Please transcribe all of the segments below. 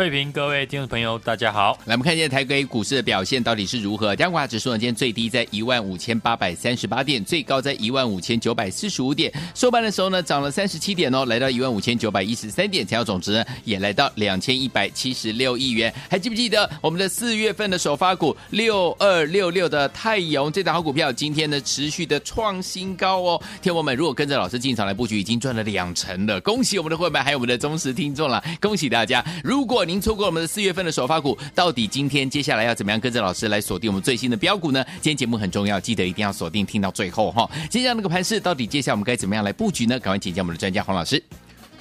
慧平，各位听众朋友，大家好。来，我们看一下台北股市的表现到底是如何？加权指数呢，今天最低在一万五千八百三十八点，最高在一万五千九百四十五点。收盘的时候呢，涨了三十七点哦，来到一万五千九百一十三点，成交总值呢也来到两千一百七十六亿元。还记不记得我们的四月份的首发股六二六六的泰阳这档好股票，今天呢持续的创新高哦。天王们如果跟着老师进场来布局，已经赚了两成了，恭喜我们的会员还有我们的忠实听众了，恭喜大家！如果您错过我们的四。月份的首发股，到底今天接下来要怎么样跟着老师来锁定我们最新的标股呢？今天节目很重要，记得一定要锁定，听到最后哈。接下来那个盘势，到底接下来我们该怎么样来布局呢？赶快请教我们的专家黄老师。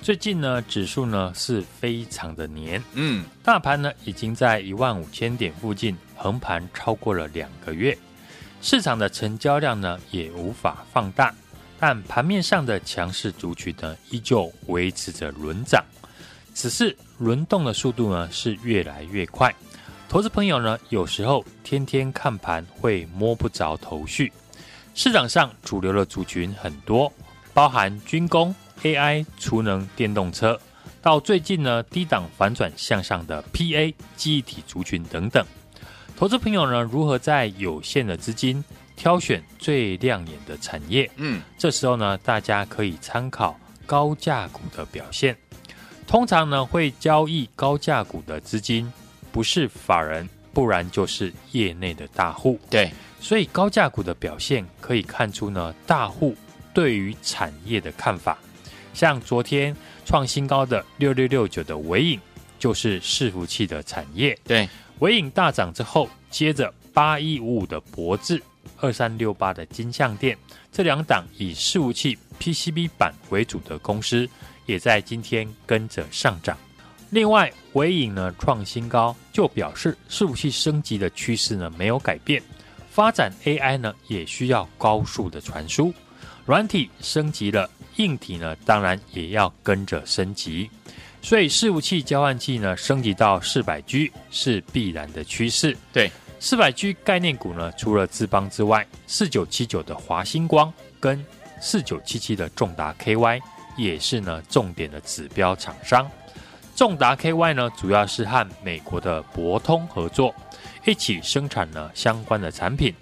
最近呢，指数呢是非常的黏，嗯，大盘呢已经在一万五千点附近横盘超过了两个月，市场的成交量呢也无法放大，但盘面上的强势族群呢依旧维持着轮涨。只是轮动的速度呢是越来越快，投资朋友呢有时候天天看盘会摸不着头绪。市场上主流的族群很多，包含军工、AI、储能、电动车，到最近呢低档反转向上的 PA、记忆体族群等等。投资朋友呢如何在有限的资金挑选最亮眼的产业？嗯，这时候呢大家可以参考高价股的表现。通常呢，会交易高价股的资金，不是法人，不然就是业内的大户。对，所以高价股的表现可以看出呢，大户对于产业的看法。像昨天创新高的六六六九的尾影，就是伺服器的产业。对，尾影大涨之后，接着八一五五的博智，二三六八的金像电，这两档以伺服器 PCB 板为主的公司。也在今天跟着上涨。另外，纬颖呢创新高，就表示伺服器升级的趋势呢没有改变。发展 AI 呢也需要高速的传输，软体升级了，硬体呢当然也要跟着升级。所以伺服器交换器呢升级到四百 G 是必然的趋势。对，四百 G 概念股呢，除了智邦之外，四九七九的华星光跟四九七七的重达 KY。也是呢，重点的指标厂商，重达 KY 呢，主要是和美国的博通合作，一起生产了相关的产品，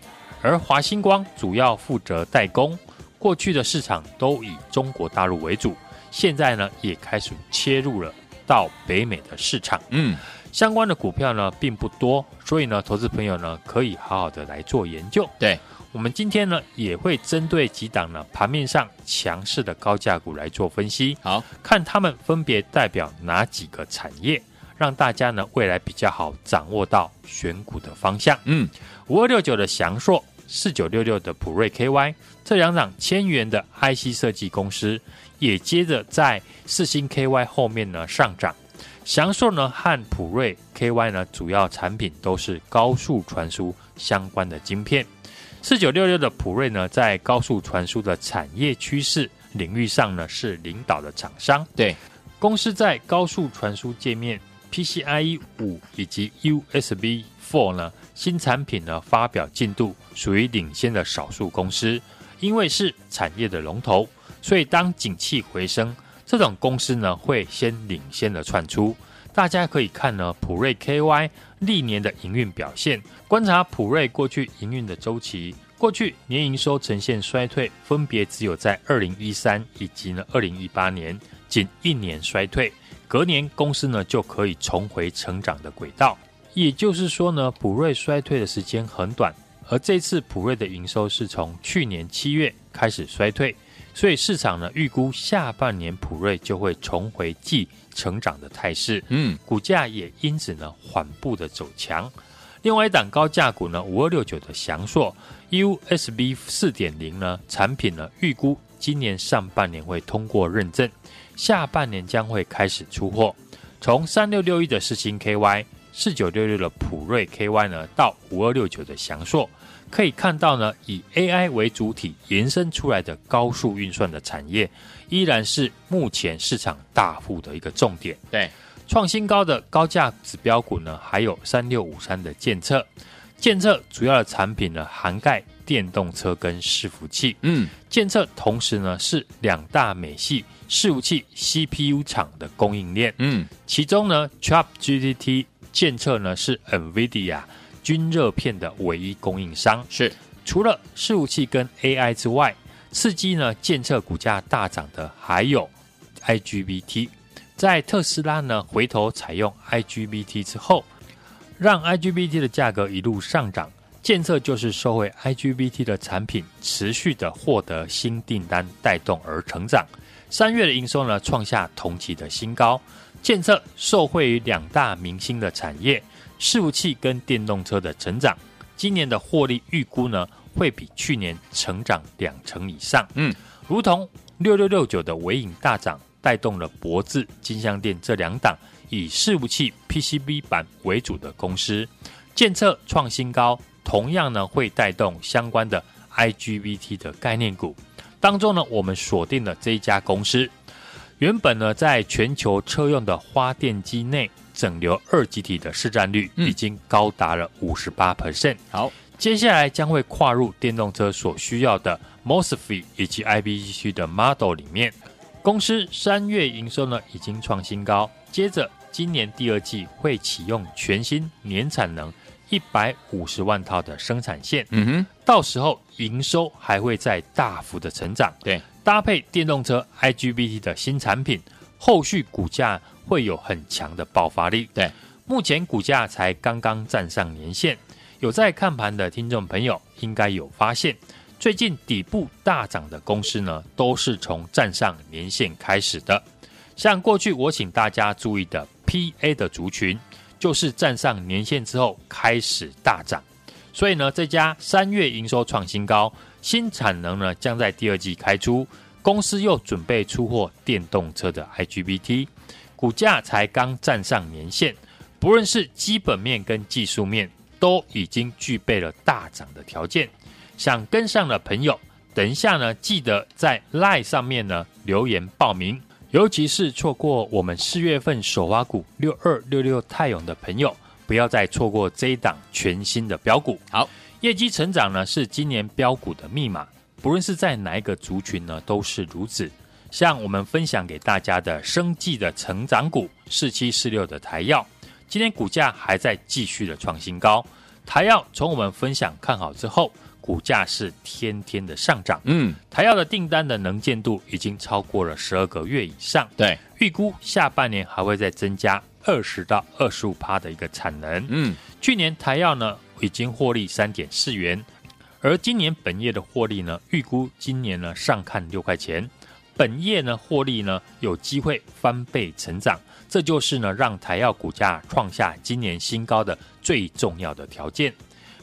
而华星光主要负责代工。过去的市场都以中国大陆为主，现在呢，也开始切入了到北美的市场。嗯，相关的股票呢，并不多，所以呢，投资朋友呢，可以好好的来做研究。对。我们今天呢也会针对几档呢盘面上强势的高价股来做分析，好，看他们分别代表哪几个产业，让大家呢未来比较好掌握到选股的方向。嗯，五二六九的祥硕，四九六六的普瑞 KY 这两档千元的 IC 设计公司，也接着在四星 KY 后面呢上涨。祥硕呢和普瑞 KY 呢主要产品都是高速传输相关的晶片。四九六六的普瑞呢，在高速传输的产业趋势领域上呢，是领导的厂商。对，公司在高速传输界面 PCIe 五以及 USB Four 呢，新产品呢发表进度属于领先的少数公司。因为是产业的龙头，所以当景气回升，这种公司呢会先领先的窜出。大家可以看呢，普瑞 KY 历年的营运表现，观察普瑞过去营运的周期，过去年营收呈现衰退，分别只有在二零一三以及呢二零一八年仅一年衰退，隔年公司呢就可以重回成长的轨道。也就是说呢，普瑞衰退的时间很短，而这次普瑞的营收是从去年七月开始衰退。所以市场呢预估下半年普瑞就会重回季成长的态势，嗯，股价也因此呢缓步的走强。另外一档高价股呢，五二六九的翔硕 USB 四点零呢产品呢，预估今年上半年会通过认证，下半年将会开始出货。从三六六一的世星 KY、四九六六的普瑞 KY 呢，到五二六九的翔硕，可以看到呢，以 AI 为主体延伸出来的高速运算的产业，依然是目前市场大户的一个重点。对。创新高的高价指标股呢，还有三六五三的建测，建测主要的产品呢，涵盖电动车跟伺服器。嗯，建测同时呢是两大美系伺服器 CPU 厂的供应链。嗯，其中呢，ChatGPT 建测呢是 NVIDIA 均热片的唯一供应商。是，除了伺服器跟 AI 之外，刺激呢监测股价大涨的还有 IGBT。在特斯拉呢回头采用 IGBT 之后，让 IGBT 的价格一路上涨，建测就是受惠 IGBT 的产品持续的获得新订单带动而成长。三月的营收呢创下同期的新高，建测受惠于两大明星的产业，伺服器跟电动车的成长，今年的获利预估呢会比去年成长两成以上。嗯，如同六六六九的尾影大涨。带动了博智、金像电这两档以伺服器 PCB 板为主的公司，建测创新高，同样呢会带动相关的 IGBT 的概念股。当中呢，我们锁定了这一家公司，原本呢在全球车用的花电机内整流二极体的市占率已经高达了五十八 percent。好，接下来将会跨入电动车所需要的 MOSFET 以及 IGBT 的 model 里面。公司三月营收呢已经创新高，接着今年第二季会启用全新年产能一百五十万套的生产线，嗯哼，到时候营收还会再大幅的成长，对，搭配电动车 IGBT 的新产品，后续股价会有很强的爆发力，对，目前股价才刚刚站上年线，有在看盘的听众朋友应该有发现。最近底部大涨的公司呢，都是从站上年线开始的。像过去我请大家注意的 PA 的族群，就是站上年线之后开始大涨。所以呢，这家三月营收创新高，新产能呢将在第二季开出，公司又准备出货电动车的 IGBT，股价才刚站上年线，不论是基本面跟技术面，都已经具备了大涨的条件。想跟上的朋友，等一下呢，记得在 LINE 上面呢留言报名。尤其是错过我们四月份首发股六二六六泰永的朋友，不要再错过这一档全新的标股。好，业绩成长呢是今年标股的密码，不论是在哪一个族群呢都是如此。像我们分享给大家的生技的成长股四七四六的台药，今天股价还在继续的创新高。台药从我们分享看好之后。股价是天天的上涨，嗯，台药的订单的能见度已经超过了十二个月以上，对，预估下半年还会再增加二十到二十五趴的一个产能，嗯，去年台药呢已经获利三点四元，而今年本业的获利呢，预估今年呢上看六块钱，本业呢获利呢有机会翻倍成长，这就是呢让台药股价创下今年新高的最重要的条件，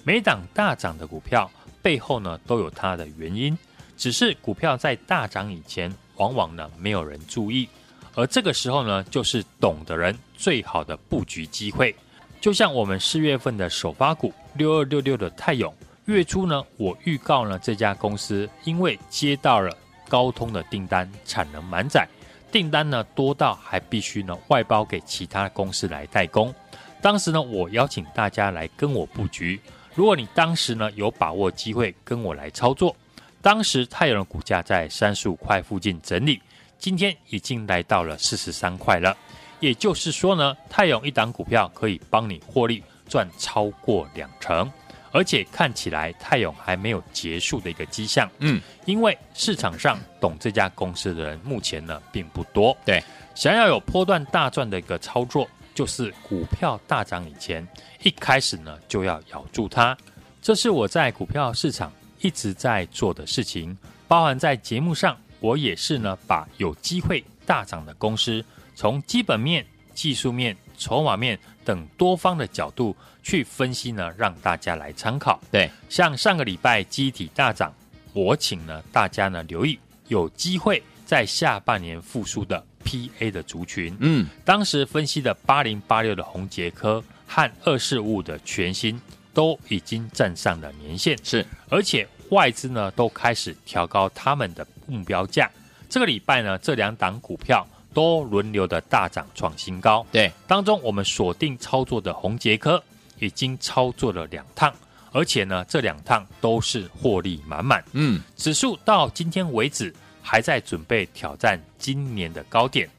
每档大涨的股票。背后呢都有它的原因，只是股票在大涨以前，往往呢没有人注意，而这个时候呢，就是懂的人最好的布局机会。就像我们四月份的首发股六二六六的泰永，月初呢我预告了这家公司，因为接到了高通的订单，产能满载，订单呢多到还必须呢外包给其他公司来代工。当时呢我邀请大家来跟我布局。如果你当时呢有把握机会跟我来操作，当时泰永的股价在三十五块附近整理，今天已经来到了四十三块了。也就是说呢，泰永一档股票可以帮你获利赚超过两成，而且看起来泰永还没有结束的一个迹象。嗯，因为市场上懂这家公司的人目前呢并不多。对，想要有波段大赚的一个操作。就是股票大涨以前，一开始呢就要咬住它。这是我在股票市场一直在做的事情，包含在节目上，我也是呢把有机会大涨的公司，从基本面、技术面、筹码面等多方的角度去分析呢，让大家来参考。对，像上个礼拜记忆体大涨，我请呢大家呢留意有机会在下半年复苏的 PA 的族群。嗯，当时分析的八零八六的红杰科和二四五五的全新都已经站上了年线，是，而且外资呢都开始调高他们的目标价。这个礼拜呢，这两档股票。都轮流的大涨创新高，对，当中我们锁定操作的红杰科已经操作了两趟，而且呢，这两趟都是获利满满。嗯，指数到今天为止还在准备挑战今年的高点，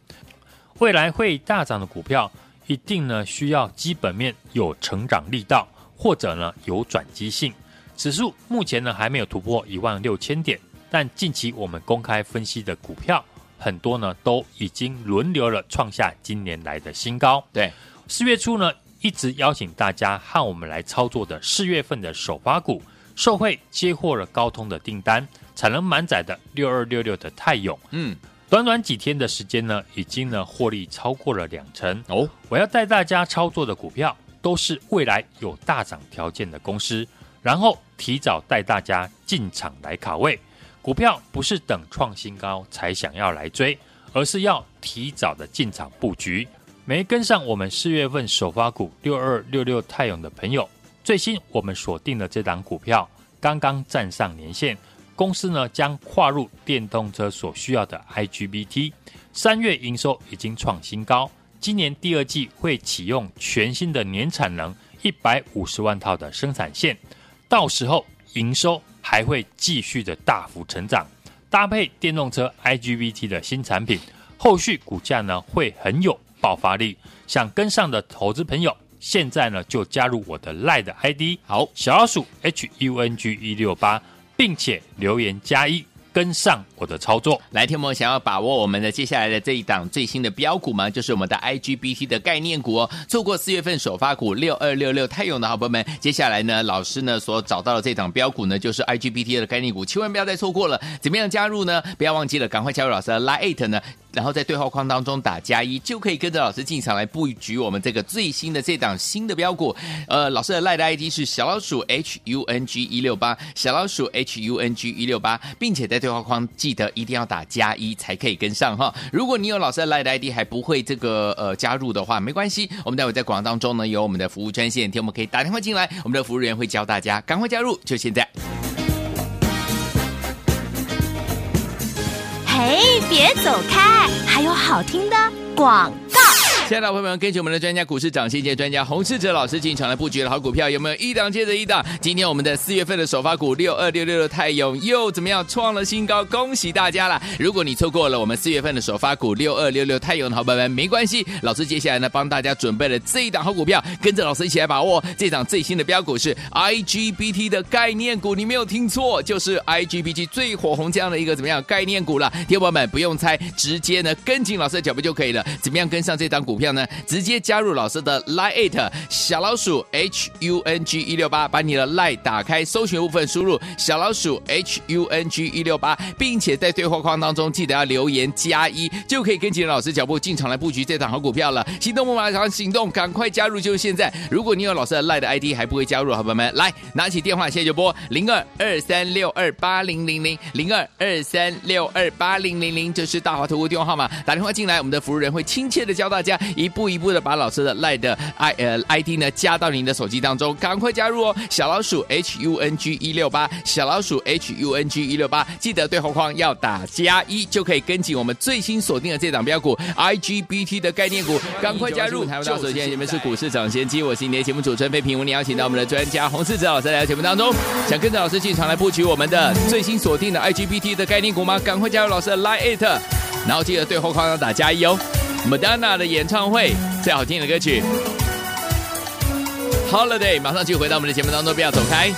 未来会大涨的股票，一定呢需要基本面有成长力道，或者呢有转机性。指数目前呢还没有突破一万六千点，但近期我们公开分析的股票。很多呢都已经轮流了创下今年来的新高。对，四月初呢一直邀请大家和我们来操作的四月份的首发股，受惠接获了高通的订单，产能满载的六二六六的泰永，嗯，短短几天的时间呢，已经呢获利超过了两成。哦，我要带大家操作的股票都是未来有大涨条件的公司，然后提早带大家进场来卡位。股票不是等创新高才想要来追，而是要提早的进场布局。没跟上我们四月份首发股六二六六泰永的朋友，最新我们锁定的这档股票刚刚站上年线，公司呢将跨入电动车所需要的 IGBT，三月营收已经创新高，今年第二季会启用全新的年产能一百五十万套的生产线，到时候营收。还会继续的大幅成长，搭配电动车 IGBT 的新产品，后续股价呢会很有爆发力。想跟上的投资朋友，现在呢就加入我的 LINE 的 ID，好，小老鼠 HUNG 一六八，并且留言加一。跟上我的操作，来，天魔想要把握我们的接下来的这一档最新的标股吗？就是我们的 IGBT 的概念股哦。错过四月份首发股六二六六泰永的好朋友们，接下来呢，老师呢所找到的这档标股呢，就是 IGBT 的概念股，千万不要再错过了。怎么样加入呢？不要忘记了，赶快加入老师的 Line 呢。然后在对话框当中打加一，就可以跟着老师进场来布局我们这个最新的这档新的标股。呃，老师的赖的 ID 是小老鼠 H U N G 一六八，小老鼠 H U N G 一六八，并且在对话框记得一定要打加一才可以跟上哈。如果你有老师的赖的 ID 还不会这个呃加入的话，没关系，我们待会在广告当中呢有我们的服务专线，听我们可以打电话进来，我们的服务人员会教大家，赶快加入，就现在。嘿，别走开，还有好听的广告。亲爱的朋友们，跟着我们的专家股市涨先机专家洪世哲老师进场来布局的好股票，有没有一档接着一档？今天我们的四月份的首发股六二六六的泰永又怎么样创了新高？恭喜大家了！如果你错过了我们四月份的首发股六二六六泰永的好朋友们，没关系，老师接下来呢帮大家准备了这一档好股票，跟着老师一起来把握这档最新的标股是 IGBT 的概念股，你没有听错，就是 IGBT 最火红这样的一个怎么样概念股了。听友们不用猜，直接呢跟紧老师的脚步就可以了。怎么样跟上这档股？股票呢，直接加入老师的 Line 小老鼠 H U N G 一六八，把你的 Line 打开，搜寻部分输入小老鼠 H U N G 一六八，并且在对话框当中记得要留言加一，就可以跟紧老师脚步进场来布局这档好股票了。行动不马上行动，赶快加入就是现在！如果你有老师的 Line 的 ID 还不会加入，好朋友们来拿起电话现在就拨零二二三六二八零零零零二二三六二八零零零，这是大华投顾电话号码，打电话进来，我们的服务人会亲切的教大家。一步一步的把老师的 LINE 的 I 呃 ID 呢加到您的手机当中，赶快加入哦！小老鼠 H U N G 一六八，小老鼠 H U N G 一六八，记得对话框要打加一，就可以跟紧我们最新锁定的这档标股 IGBT 的概念股，赶快加入！台湾大首先，你们是股市涨先机，我是今天节目主持人费平，我们邀请到我们的专家洪世哲老师来到节目当中，想跟着老师进场来布局我们的最新锁定的 IGBT 的概念股吗？赶快加入老师的 LINE，然后记得对话框要打加一哦。Madonna 的演唱会最好听的歌曲，Holiday，马上就回到我们的节目当中，不要走开。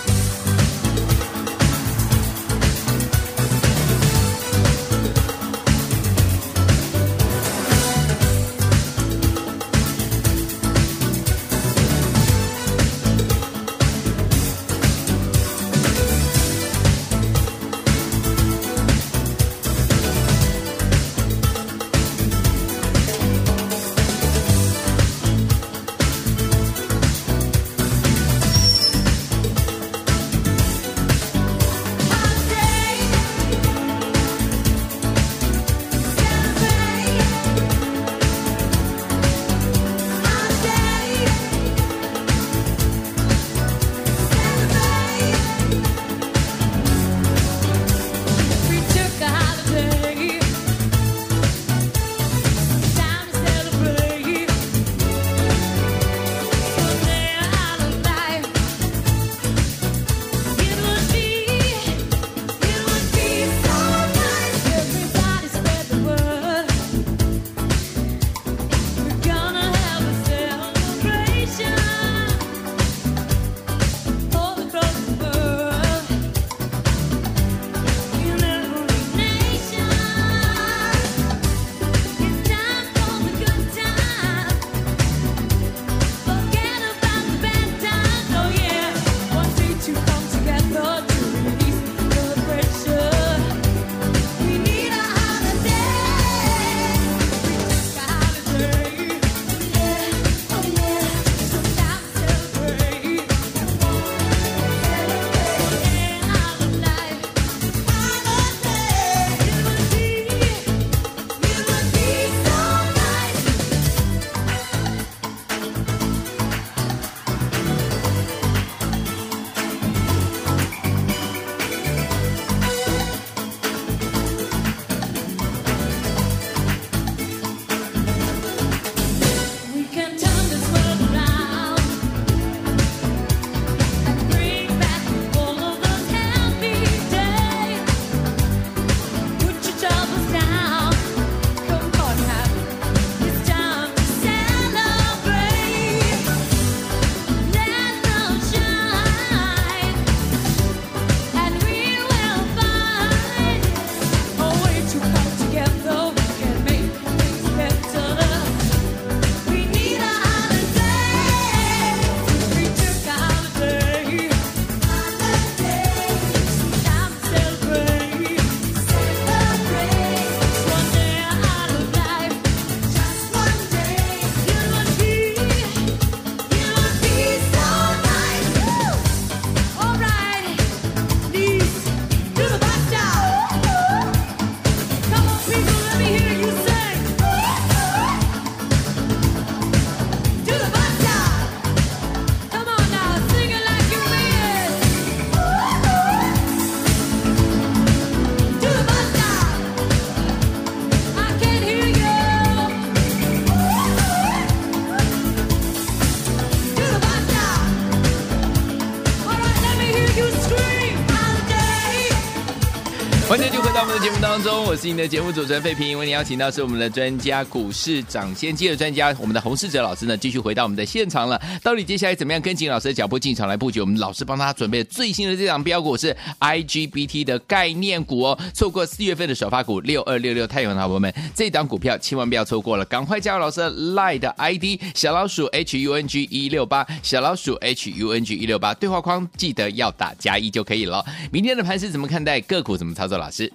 节目当中，我是你的节目主持人费平，为你邀请到是我们的专家股市涨先机的专家，我们的洪世哲老师呢，继续回到我们的现场了。到底接下来怎么样跟紧老师的脚步进场来布局？我们老师帮他准备最新的这档标股是 IGBT 的概念股哦。错过四月份的首发股六二六六太阳的伙伴们，这档股票千万不要错过了，赶快加入老师 LINE 的 ID 小老鼠 HUNG 一六八，小老鼠 HUNG 一六八，对话框记得要打加一就可以了。明天的盘是怎么看待？个股怎么操作？老师，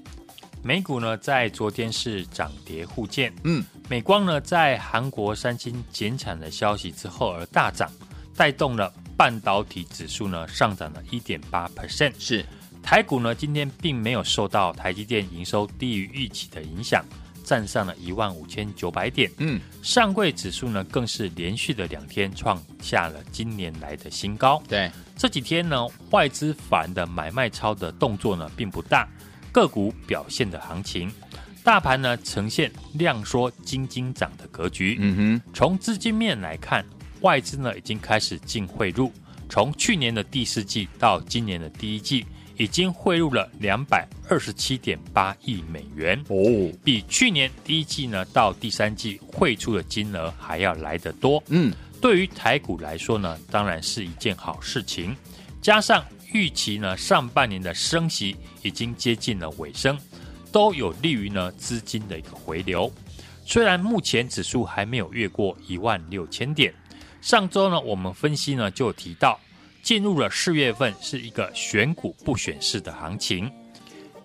美股呢在昨天是涨跌互见，嗯，美光呢在韩国三星减产的消息之后而大涨，带动了半导体指数呢上涨了一点八 percent。是台股呢今天并没有受到台积电营收低于预期的影响，站上了一万五千九百点。嗯，上柜指数呢更是连续的两天创下了今年来的新高。对。这几天呢，外资法人的买卖超的动作呢并不大，个股表现的行情，大盘呢呈现量缩金金涨的格局。嗯哼，从资金面来看，外资呢已经开始净汇入，从去年的第四季到今年的第一季，已经汇入了两百二十七点八亿美元哦，比去年第一季呢到第三季汇出的金额还要来得多。嗯。对于台股来说呢，当然是一件好事情。加上预期呢，上半年的升息已经接近了尾声，都有利于呢资金的一个回流。虽然目前指数还没有越过一万六千点，上周呢我们分析呢就提到，进入了四月份是一个选股不选市的行情，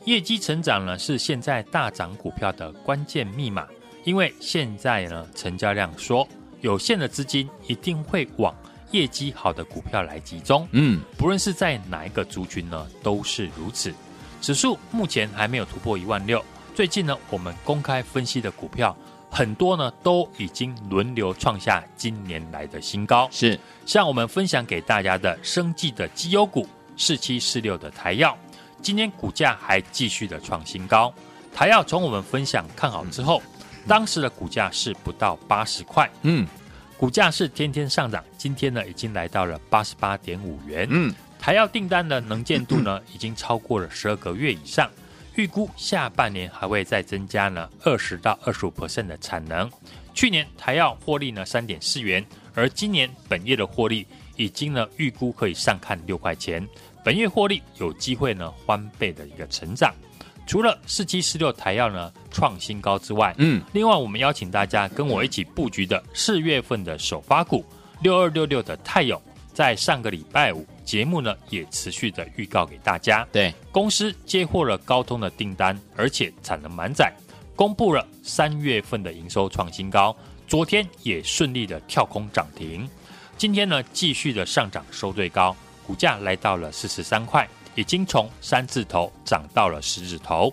业绩成长呢是现在大涨股票的关键密码，因为现在呢成交量缩。有限的资金一定会往业绩好的股票来集中，嗯，不论是在哪一个族群呢，都是如此。指数目前还没有突破一万六，最近呢，我们公开分析的股票很多呢，都已经轮流创下今年来的新高。是，像我们分享给大家的生技的绩优股四七四六的台药，今天股价还继续的创新高。台药从我们分享看好之后。当时的股价是不到八十块，嗯，股价是天天上涨，今天呢已经来到了八十八点五元，嗯，台药订单的能见度呢已经超过了十二个月以上，预估下半年还会再增加呢二十到二十五 percent 的产能。去年台药获利呢三点四元，而今年本月的获利已经呢预估可以上看六块钱，本月获利有机会呢翻倍的一个成长。除了四七四六台药呢创新高之外，嗯，另外我们邀请大家跟我一起布局的四月份的首发股六二六六的泰永，在上个礼拜五节目呢也持续的预告给大家。对，公司接获了高通的订单，而且产能满载，公布了三月份的营收创新高，昨天也顺利的跳空涨停，今天呢继续的上涨收最高，股价来到了四十三块。已经从三字头涨到了十字头，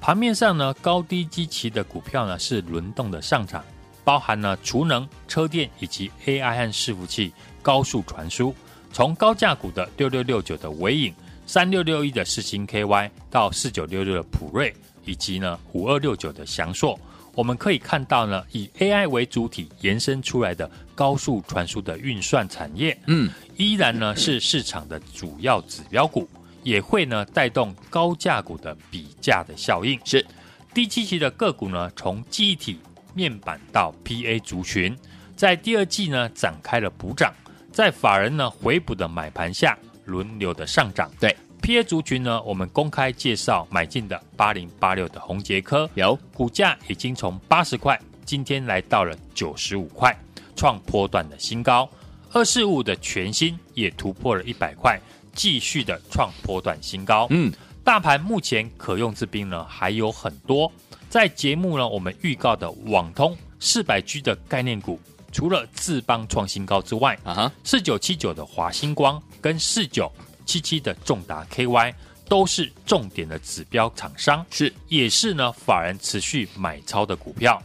盘面上呢，高低基期的股票呢是轮动的上涨，包含了储能、车电以及 AI 和伺服器、高速传输。从高价股的六六六九的尾影、三六六一的世星 KY 到四九六六的普瑞，以及呢五二六九的祥硕，我们可以看到呢，以 AI 为主体延伸出来的高速传输的运算产业，嗯，依然呢是市场的主要指标股。也会呢带动高价股的比价的效应，是低基期的个股呢，从记忆体、面板到 PA 族群，在第二季呢展开了补涨，在法人呢回补的买盘下，轮流的上涨。对 PA 族群呢，我们公开介绍买进的八零八六的红杰科，有股价已经从八十块，今天来到了九十五块，创波段的新高。二四五的全新也突破了一百块。继续的创波段新高，嗯，大盘目前可用之兵呢还有很多。在节目呢，我们预告的网通四百 G 的概念股，除了智邦创新高之外，啊哈，四九七九的华星光跟四九七七的重达 KY 都是重点的指标厂商，是也是呢法人持续买超的股票。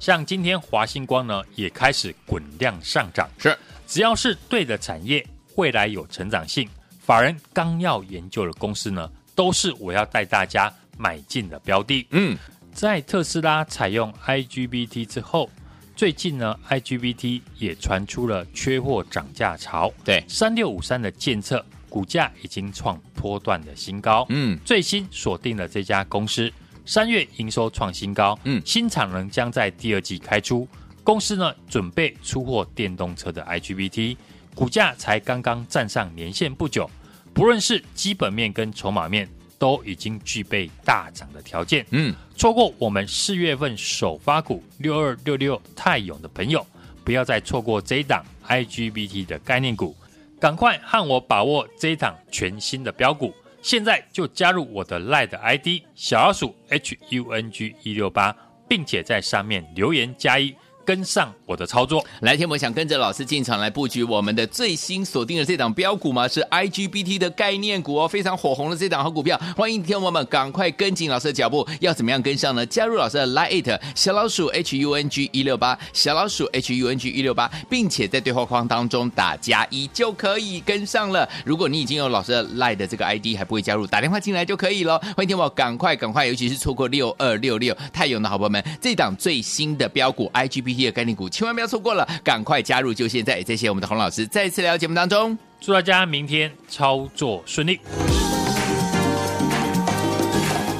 像今天华星光呢也开始滚量上涨，是只要是对的产业，未来有成长性。法人刚要研究的公司呢，都是我要带大家买进的标的。嗯，在特斯拉采用 IGBT 之后，最近呢，IGBT 也传出了缺货涨价潮。对，三六五三的建测股价已经创波段的新高。嗯，最新锁定了这家公司，三月营收创新高。嗯，新产能将在第二季开出。公司呢准备出货电动车的 IGBT，股价才刚刚站上年线不久，不论是基本面跟筹码面，都已经具备大涨的条件。嗯，错过我们四月份首发股六二六六泰永的朋友，不要再错过这一档 IGBT 的概念股。赶快和我把握这一档全新的标股，现在就加入我的 LINE ID 小老鼠 HUNG 一六八，并且在上面留言加一。跟上我的操作，来天，我想跟着老师进场来布局我们的最新锁定的这档标股吗？是 IGBT 的概念股哦，非常火红的这档好股票。欢迎天友们赶快跟紧老师的脚步，要怎么样跟上呢？加入老师的 Line 小老鼠 HUNG 一六八，小老鼠 HUNG 一六八，并且在对话框当中打加一就可以跟上了。如果你已经有老师的 Line 的这个 ID 还不会加入，打电话进来就可以了。欢迎天友赶快赶快，尤其是错过六二六六太勇的好朋友们，这档最新的标股 IGBT。的概念股千万不要错过了，赶快加入！就现在，谢谢我们的洪老师再一次来到节目当中，祝大家明天操作顺利。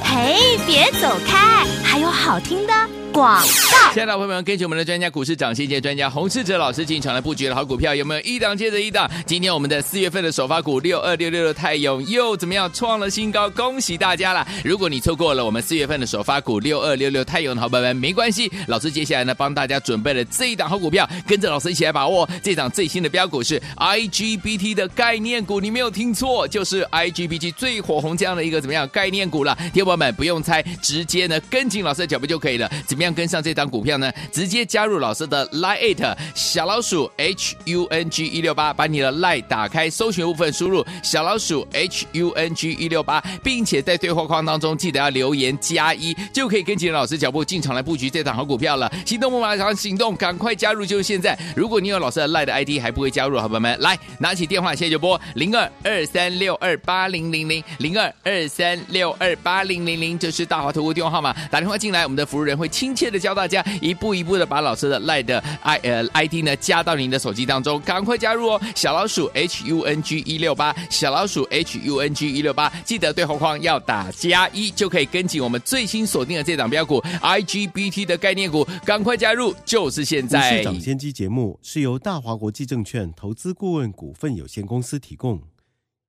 嘿，别走开，还有好听的。广告，亲爱的朋友们，跟着我们的专家股市涨先机专家洪世哲老师进场来布局的好股票，有没有一档接着一档？今天我们的四月份的首发股六二六六的泰永又怎么样创了新高？恭喜大家了！如果你错过了我们四月份的首发股六二六六泰永的好朋友们，没关系，老师接下来呢帮大家准备了这一档好股票，跟着老师一起来把握这档最新的标股是 IGBT 的概念股，你没有听错，就是 IGBT 最火红这样的一个怎么样概念股了。听友们不用猜，直接呢跟紧老师的脚步就可以了。怎么样跟上这档股票呢？直接加入老师的 Line 小老鼠 H U N G 一六八，把你的 Line 打开，搜寻部分输入小老鼠 H U N G 一六八，并且在对话框当中记得要留言加一，就可以跟紧老师脚步进场来布局这档好股票了。行动不马上行动，赶快加入就是现在！如果你有老师的 Line 的 ID 还不会加入，好朋友们来拿起电话现在就拨零二二三六二八零零零零二二三六二八零零零，这是大华投顾电话号码，打电话进来，我们的服务人会亲切的教。大家一步一步的把老师的 Lie 的 I 呃 ID 呢加到您的手机当中，赶快加入哦！小老鼠 H U N G 一六八，小老鼠 H U N G 一六八，记得对话框要打加一，就可以跟紧我们最新锁定的这档标股 IGBT 的概念股，赶快加入，就是现在！市长先机节目是由大华国际证券投资顾问股份有限公司提供，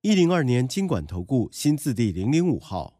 一零二年金管投顾新字第零零五号。